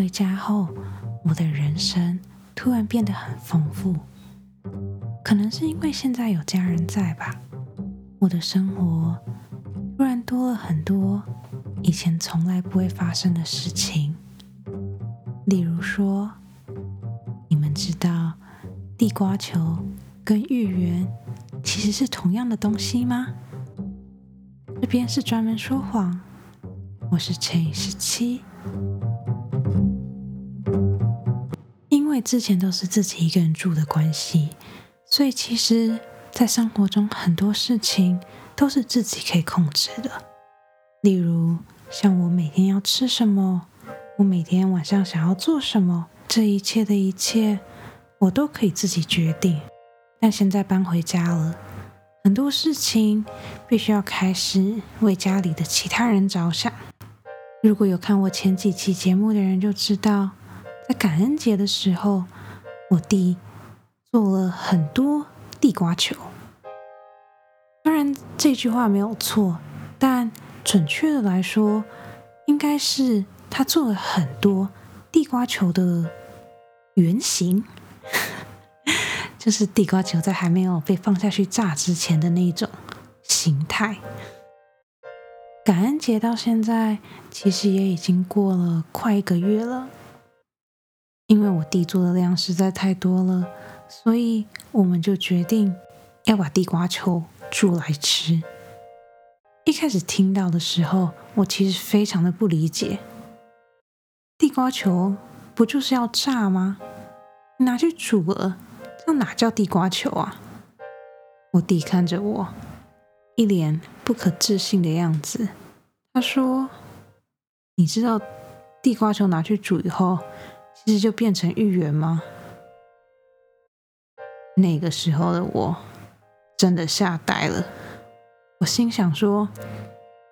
回家后，我的人生突然变得很丰富。可能是因为现在有家人在吧，我的生活突然多了很多以前从来不会发生的事情。例如说，你们知道地瓜球跟芋圆其实是同样的东西吗？这边是专门说谎，我是乘以十七。因为之前都是自己一个人住的关系，所以其实，在生活中很多事情都是自己可以控制的。例如，像我每天要吃什么，我每天晚上想要做什么，这一切的一切，我都可以自己决定。但现在搬回家了，很多事情必须要开始为家里的其他人着想。如果有看我前几期节目的人就知道。在感恩节的时候，我弟做了很多地瓜球。当然，这句话没有错，但准确的来说，应该是他做了很多地瓜球的原型，就是地瓜球在还没有被放下去炸之前的那一种形态。感恩节到现在，其实也已经过了快一个月了。因为我弟做的量实在太多了，所以我们就决定要把地瓜球煮来吃。一开始听到的时候，我其实非常的不理解，地瓜球不就是要炸吗？拿去煮了，这哪叫地瓜球啊？我弟看着我，一脸不可置信的样子，他说：“你知道地瓜球拿去煮以后？”其实就变成芋圆吗？那个时候的我真的吓呆了。我心想说，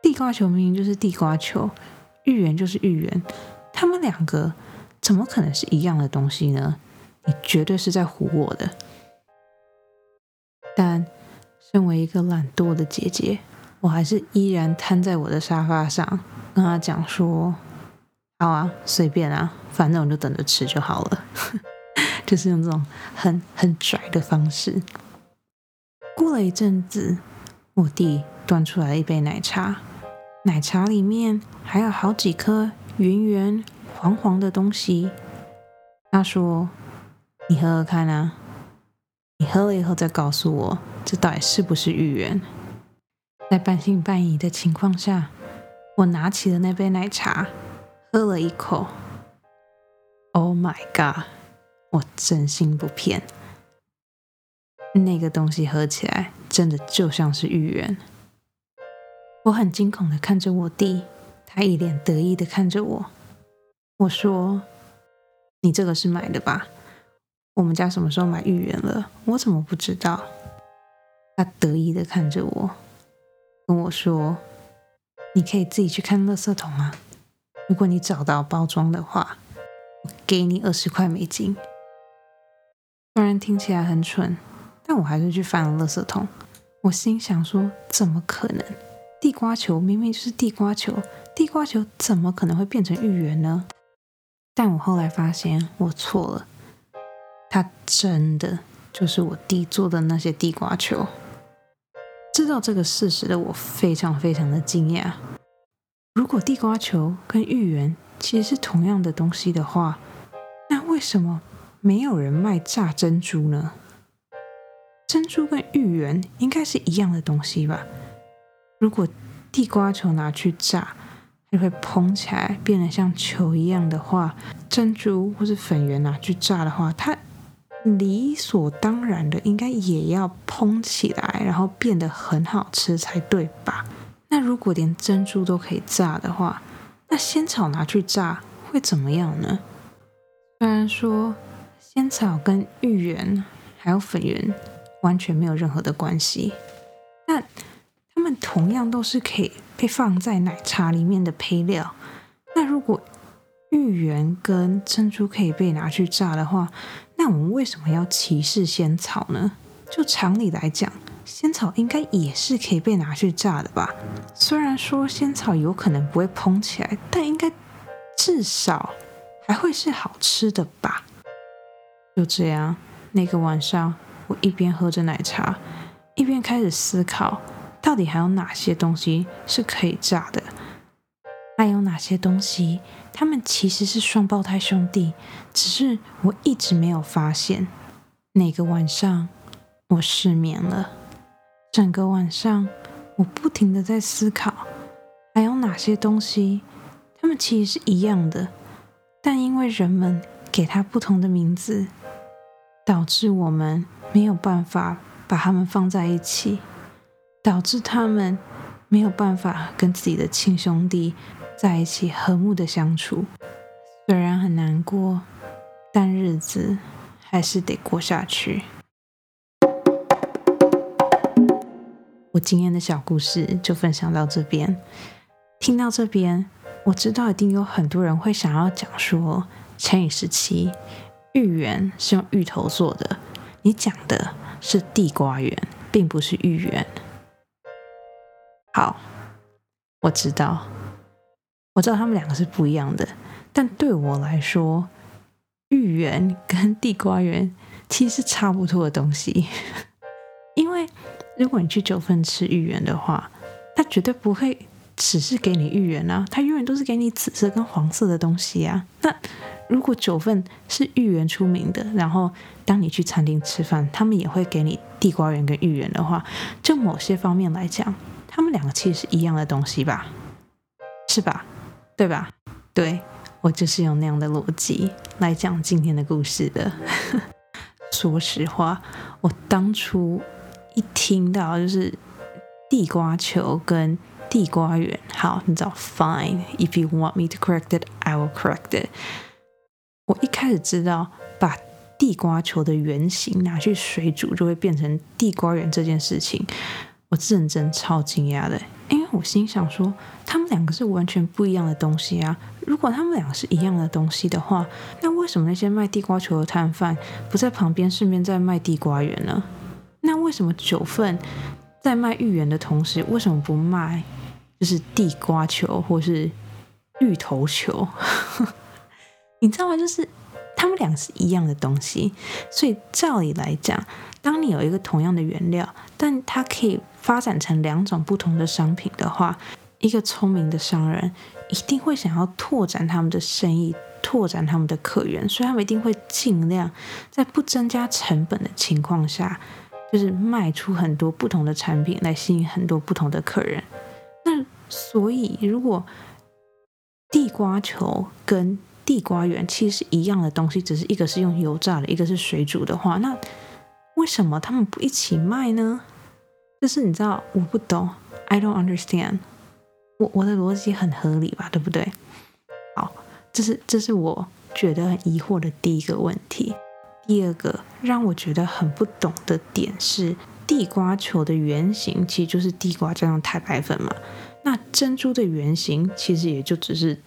地瓜球明明就是地瓜球，芋圆就是芋圆，他们两个怎么可能是一样的东西呢？你绝对是在唬我的。但身为一个懒惰的姐姐，我还是依然瘫在我的沙发上，跟他讲说。好啊，随便啊，反正我就等着吃就好了。就是用这种很很拽的方式。过了一阵子，我弟端出来一杯奶茶，奶茶里面还有好几颗圆圆黄黄的东西。他说：“你喝喝看啊，你喝了以后再告诉我，这到底是不是芋圆？”在半信半疑的情况下，我拿起了那杯奶茶。喝了一口，Oh my god！我真心不骗，那个东西喝起来真的就像是芋圆。我很惊恐的看着我弟，他一脸得意的看着我。我说：“你这个是买的吧？我们家什么时候买芋圆了？我怎么不知道？”他得意的看着我，跟我说：“你可以自己去看垃圾桶吗？”如果你找到包装的话，给你二十块美金。虽然听起来很蠢，但我还是去翻了垃圾桶。我心想说：怎么可能？地瓜球明明就是地瓜球，地瓜球怎么可能会变成芋圆呢？但我后来发现我错了，它真的就是我弟做的那些地瓜球。知道这个事实的我，非常非常的惊讶。如果地瓜球跟芋圆其实是同样的东西的话，那为什么没有人卖炸珍珠呢？珍珠跟芋圆应该是一样的东西吧？如果地瓜球拿去炸，就会蓬起来变得像球一样的话，珍珠或是粉圆拿去炸的话，它理所当然的应该也要蓬起来，然后变得很好吃才对吧？那如果连珍珠都可以炸的话，那仙草拿去炸会怎么样呢？虽然说仙草跟芋圆还有粉圆完全没有任何的关系，但它们同样都是可以被放在奶茶里面的配料。那如果芋圆跟珍珠可以被拿去炸的话，那我们为什么要歧视仙草呢？就常理来讲。仙草应该也是可以被拿去炸的吧？虽然说仙草有可能不会蓬起来，但应该至少还会是好吃的吧？就这样，那个晚上，我一边喝着奶茶，一边开始思考，到底还有哪些东西是可以炸的？还有哪些东西，他们其实是双胞胎兄弟，只是我一直没有发现。那个晚上，我失眠了，整个晚上，我不停的在思考，还有哪些东西，他们其实是一样的，但因为人们给他不同的名字，导致我们没有办法把他们放在一起，导致他们没有办法跟自己的亲兄弟。在一起和睦的相处，虽然很难过，但日子还是得过下去。我今天的小故事就分享到这边。听到这边，我知道一定有很多人会想要讲说，乘以十七，芋圆是用芋头做的，你讲的是地瓜圆，并不是芋圆。好，我知道。我知道他们两个是不一样的，但对我来说，芋圆跟地瓜圆其实差不多的东西。因为如果你去九份吃芋圆的话，它绝对不会只是给你芋圆啊，它永远都是给你紫色跟黄色的东西啊。那如果九份是芋圆出名的，然后当你去餐厅吃饭，他们也会给你地瓜圆跟芋圆的话，就某些方面来讲，他们两个其实是一样的东西吧？是吧？对吧？对我就是用那样的逻辑来讲今天的故事的。说实话，我当初一听到就是地瓜球跟地瓜圆，好，你知道，Fine，if you want me to correct it，I will correct it。我一开始知道把地瓜球的原型拿去水煮就会变成地瓜圆这件事情，我认真超惊讶的。因为我心想说，他们两个是完全不一样的东西啊！如果他们两个是一样的东西的话，那为什么那些卖地瓜球的摊贩不在旁边顺便在卖地瓜圆呢？那为什么九份在卖芋圆的同时，为什么不卖就是地瓜球或是芋头球？你知道吗？就是他们俩是一样的东西，所以照理来讲，当你有一个同样的原料，但它可以。发展成两种不同的商品的话，一个聪明的商人一定会想要拓展他们的生意，拓展他们的客源，所以他们一定会尽量在不增加成本的情况下，就是卖出很多不同的产品来吸引很多不同的客人。那所以，如果地瓜球跟地瓜圆其实是一样的东西，只是一个是用油炸的，一个是水煮的话，那为什么他们不一起卖呢？就是你知道我不懂，I don't understand。我我的逻辑很合理吧，对不对？好，这是这是我觉得很疑惑的第一个问题。第二个让我觉得很不懂的点是，地瓜球的原型其实就是地瓜加上太白粉嘛。那珍珠的原型其实也就只是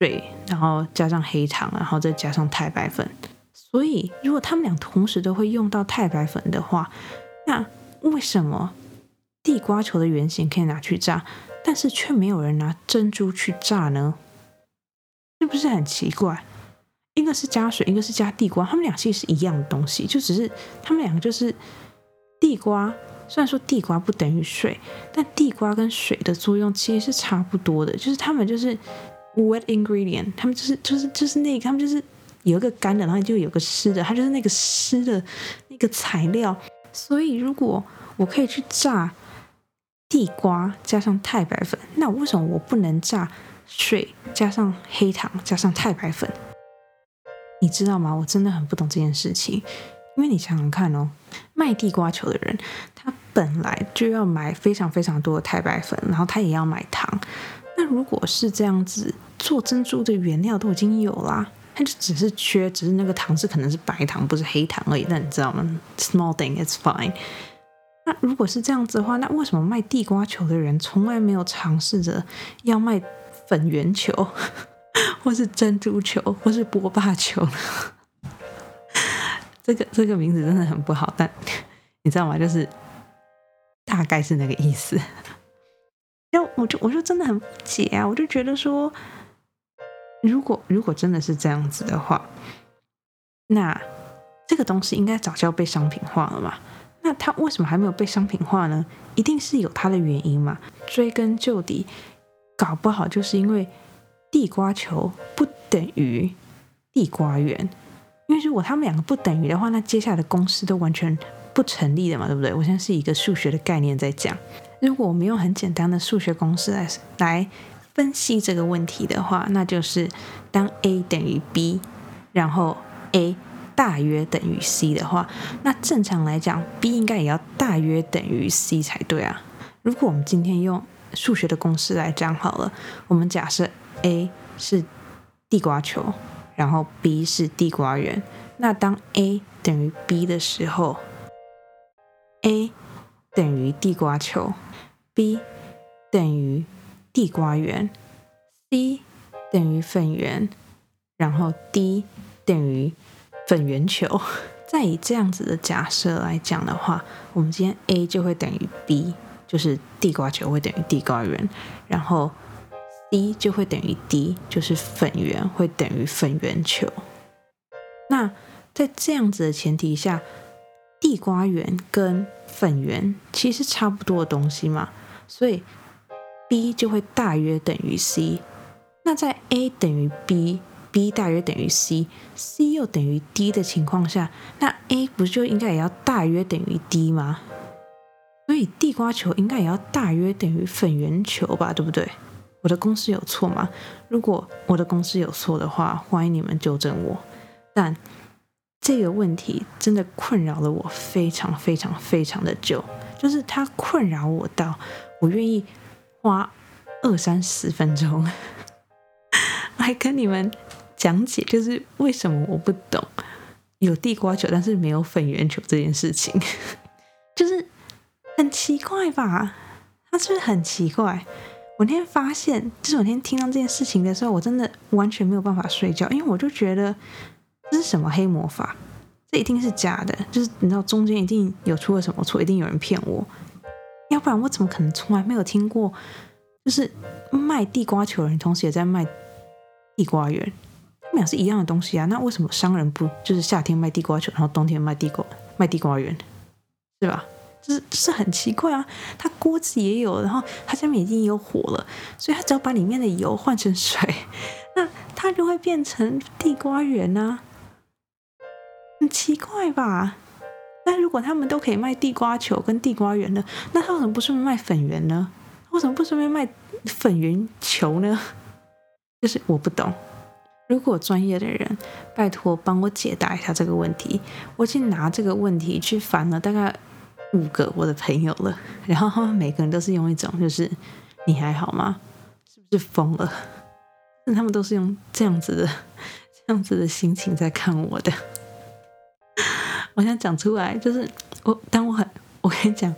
水，然后加上黑糖，然后再加上太白粉。所以如果他们俩同时都会用到太白粉的话，那为什么地瓜球的原型可以拿去炸，但是却没有人拿珍珠去炸呢？是不是很奇怪？一个是加水，一个是加地瓜，他们俩其实是一样的东西，就只是他们两个就是地瓜。虽然说地瓜不等于水，但地瓜跟水的作用其实是差不多的，就是他们就是 wet ingredient，他们就是就是就是那个，他们就是有一个干的，然后就有个湿的，它就是那个湿的那个材料。所以，如果我可以去炸地瓜加上太白粉，那为什么我不能炸水加上黑糖加上太白粉？你知道吗？我真的很不懂这件事情。因为你想想看哦，卖地瓜球的人，他本来就要买非常非常多的太白粉，然后他也要买糖。那如果是这样子做珍珠的原料都已经有啦。他就只是缺，只是那个糖是可能是白糖，不是黑糖而已。那你知道吗？Small thing, it's fine。那如果是这样子的话，那为什么卖地瓜球的人从来没有尝试着要卖粉圆球，或是珍珠球，或是波霸球？这个这个名字真的很不好，但你知道吗？就是大概是那个意思。然后我就我就真的很不解啊，我就觉得说。如果如果真的是这样子的话，那这个东西应该早就要被商品化了嘛？那它为什么还没有被商品化呢？一定是有它的原因嘛？追根究底，搞不好就是因为地瓜球不等于地瓜圆。因为如果他们两个不等于的话，那接下来的公式都完全不成立的嘛，对不对？我现在是一个数学的概念在讲。如果我们用很简单的数学公式来来分析这个问题的话，那就是当 a 等于 b，然后 a 大约等于 c 的话，那正常来讲，b 应该也要大约等于 c 才对啊。如果我们今天用数学的公式来讲好了，我们假设 a 是地瓜球。然后 b 是地瓜圆，那当 a 等于 b 的时候，a 等于地瓜球，b 等于地瓜圆，c 等于粉圆，然后 d 等于粉圆球。再以这样子的假设来讲的话，我们今天 a 就会等于 b，就是地瓜球会等于地瓜圆，然后。D 就会等于 D，就是粉圆会等于粉圆球。那在这样子的前提下，地瓜圆跟粉圆其实差不多的东西嘛，所以 B 就会大约等于 C。那在 A 等于 B，B 大约等于 C，C 又等于 D 的情况下，那 A 不就应该也要大约等于 D 吗？所以地瓜球应该也要大约等于粉圆球吧，对不对？我的公式有错吗？如果我的公式有错的话，欢迎你们纠正我。但这个问题真的困扰了我非常非常非常的久，就是它困扰我到我愿意花二三十分钟 来跟你们讲解，就是为什么我不懂有地瓜球但是没有粉圆球这件事情，就是很奇怪吧？他是不是很奇怪？我那天发现，就是我那天听到这件事情的时候，我真的完全没有办法睡觉，因为我就觉得这是什么黑魔法，这一定是假的，就是你知道中间一定有出了什么错，一定有人骗我，要不然我怎么可能从来没有听过，就是卖地瓜球的人同时也在卖地瓜圆，他们俩是一样的东西啊，那为什么商人不就是夏天卖地瓜球，然后冬天卖地瓜卖地瓜圆，对吧？就是是很奇怪啊，它锅子也有，然后它下面已经有火了，所以它只要把里面的油换成水，那它就会变成地瓜圆啊，很奇怪吧？那如果他们都可以卖地瓜球跟地瓜圆呢，那他为什么不顺便卖粉圆呢？为什么不顺便卖粉圆球呢？就是我不懂，如果专业的人拜托帮我解答一下这个问题，我已经拿这个问题去烦了大概。五个我的朋友了，然后他们每个人都是用一种就是你还好吗？是不是疯了？那 他们都是用这样子的 这样子的心情在看我的。我想讲出来，就是我当我很我跟你讲，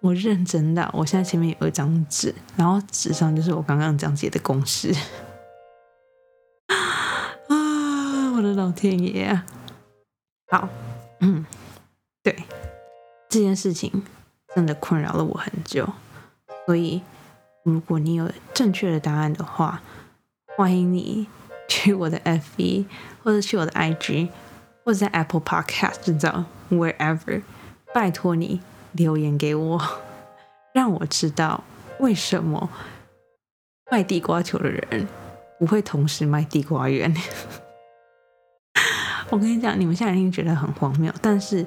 我认真的。我现在前面有一张纸，然后纸上就是我刚刚讲解的公式。啊，我的老天爷啊！好，嗯，对。这件事情真的困扰了我很久，所以如果你有正确的答案的话，欢迎你去我的 FB 或者去我的 IG 或者在 Apple Podcast 知道 wherever，拜托你留言给我，让我知道为什么卖地瓜球的人不会同时卖地瓜圆。我跟你讲，你们现在已经觉得很荒谬，但是。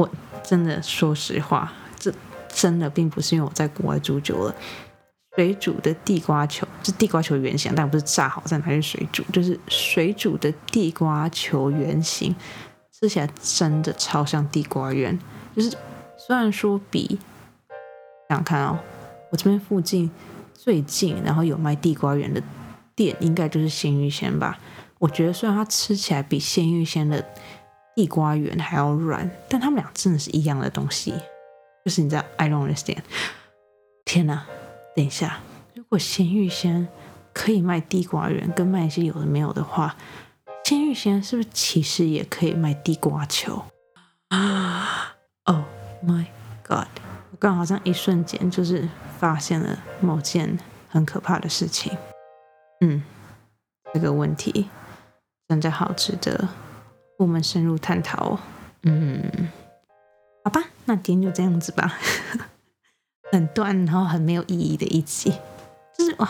我真的说实话，这真的并不是因为我在国外住久了。水煮的地瓜球，是地瓜球原型，但不是炸好再拿去水煮，就是水煮的地瓜球原型，吃起来真的超像地瓜圆。就是虽然说比，想看哦，我这边附近最近然后有卖地瓜圆的店，应该就是鲜芋仙吧。我觉得虽然它吃起来比鲜芋仙的。地瓜圆还要软，但他们俩真的是一样的东西。就是你知道，I don't understand。天哪，等一下，如果鲜芋仙可以卖地瓜圆，跟卖一些有的没有的话，鲜芋仙是不是其实也可以卖地瓜球啊？Oh my god！我刚好像一瞬间就是发现了某件很可怕的事情。嗯，这个问题真的好值得我们深入探讨。嗯，好吧，那今天就这样子吧。很断，然后很没有意义的一集，就是哇，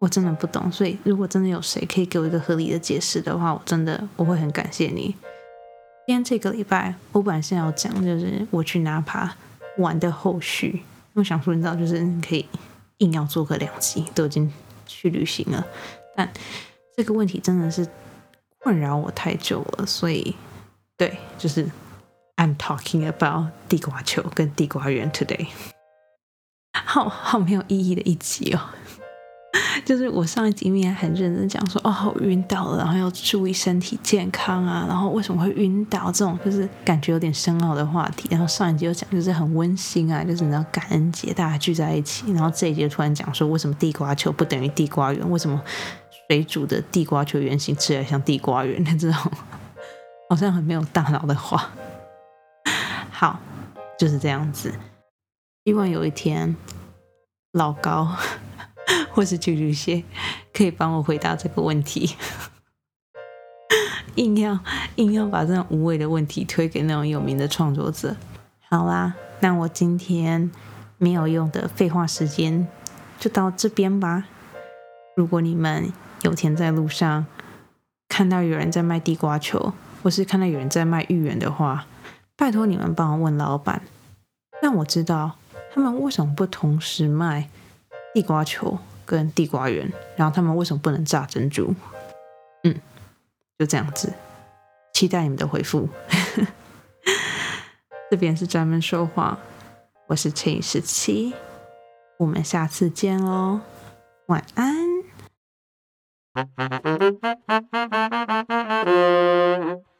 我真的不懂。所以，如果真的有谁可以给我一个合理的解释的话，我真的我会很感谢你。今天这个礼拜，我本来是要讲就是我去纳帕玩的后续，我想说，你知道，就是你可以硬要做个两集，都已经去旅行了，但这个问题真的是困扰我太久了，所以对，就是 I'm talking about 地瓜球跟地瓜圆 today，好好没有意义的一集哦。就是我上一集面很认真讲说，哦，我晕倒了，然后要注意身体健康啊，然后为什么会晕倒这种就是感觉有点深奥的话题。然后上一集又讲就是很温馨啊，就是你知道感恩节大家聚在一起。然后这一集突然讲说，为什么地瓜球不等于地瓜圆？为什么水煮的地瓜球圆形吃起来像地瓜圆的？这种好像很没有大脑的话。好，就是这样子。希望有一天老高。或是巨巨蟹可以帮我回答这个问题，硬要硬要把这种无谓的问题推给那种有名的创作者。好啦，那我今天没有用的废话时间就到这边吧。如果你们有天在路上看到有人在卖地瓜球，或是看到有人在卖芋圆的话，拜托你们帮我问老板，让我知道他们为什么不同时卖地瓜球。跟地瓜圆，然后他们为什么不能炸珍珠？嗯，就这样子，期待你们的回复。这边是专门说话，我是乘以十七，我们下次见喽，晚安。Thank you.